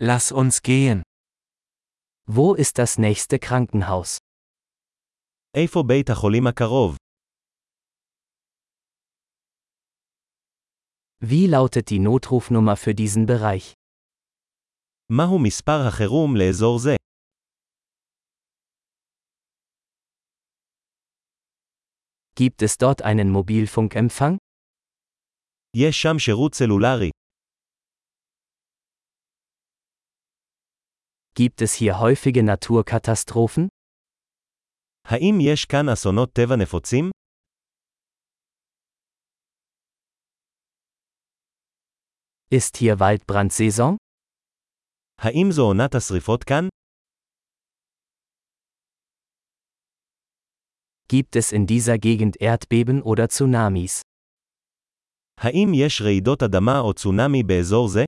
Lass uns gehen. Wo ist das nächste Krankenhaus? איפה בית החולים הקרוב? Wie lautet die Notrufnummer für diesen Bereich? מהו מספר החירום לאזור זה? Gibt es dort einen Mobilfunkempfang? יש שם שירות סלולרי. Gibt es hier häufige Naturkatastrophen? האם יש כאן אסונות טבע נפוצים? Ist hier Waldbrandsaison? האם זו עונת השרפות כאן? Gibt es in dieser Gegend Erdbeben oder Tsunamis? האם יש רעידות אדמה או צונאמי באזור זה?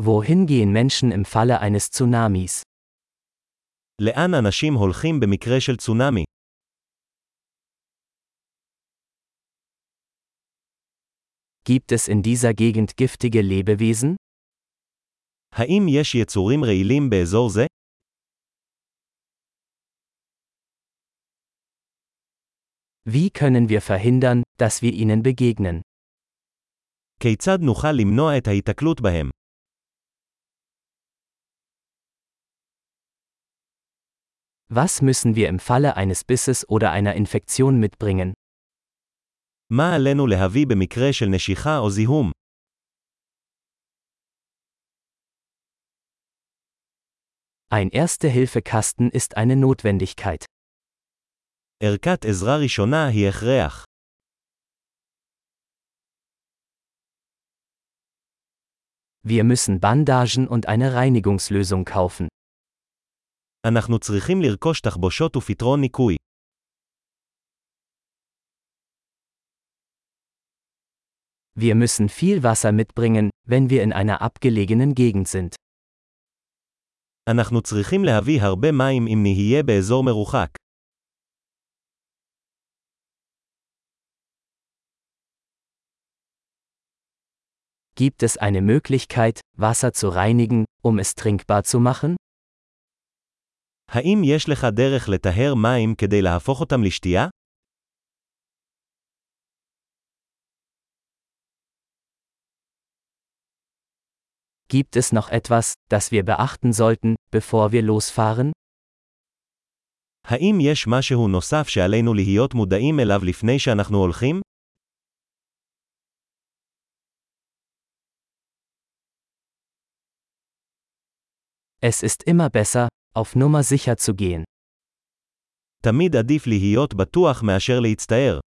Wohin gehen Menschen im Falle eines Tsunamis? לאן אנשים הולכים במקרה של צונאמי? Gibt es in dieser Gegend giftige Lebewesen? האם יש יצורים רעילים באזור זה? Wie können wir verhindern, dass wir ihnen begegnen? כיצד נוכל למנוע את ההיתקלות בהם? Was müssen wir im Falle eines Bisses oder einer Infektion mitbringen? מה עלינו להביא במקרה של נשיכה או זיהום? Ein Erste-Hilfe-Kasten ist eine Notwendigkeit. ערכת עזרה ראשונה היא הכרח. Wir müssen Bandagen und eine Reinigungslösung kaufen. אנחנו צריכים לרכוש תחבושות ופתרון ניקוי. Wir müssen viel Wasser mitbringen, wenn wir in einer abgelegenen Gegend sind. אנחנו צריכים להביא הרבה מים אם נהיה באזור מרוחק. Gibt es eine Möglichkeit, Wasser zu reinigen, um es trinkbar zu machen? האם יש לך דרך לטהר מים כדי להפוך אותם לשתייה? Gibt es noch etwas, das wir beachten sollten, bevor wir losfahren? האם יש משהו נוסף שעלינו להיות מודעים אליו לפני שאנחנו הולכים? Es ist immer besser, auf Nummer sicher zu gehen. תמיד עדיף להיות בטוח מאשר להצטער.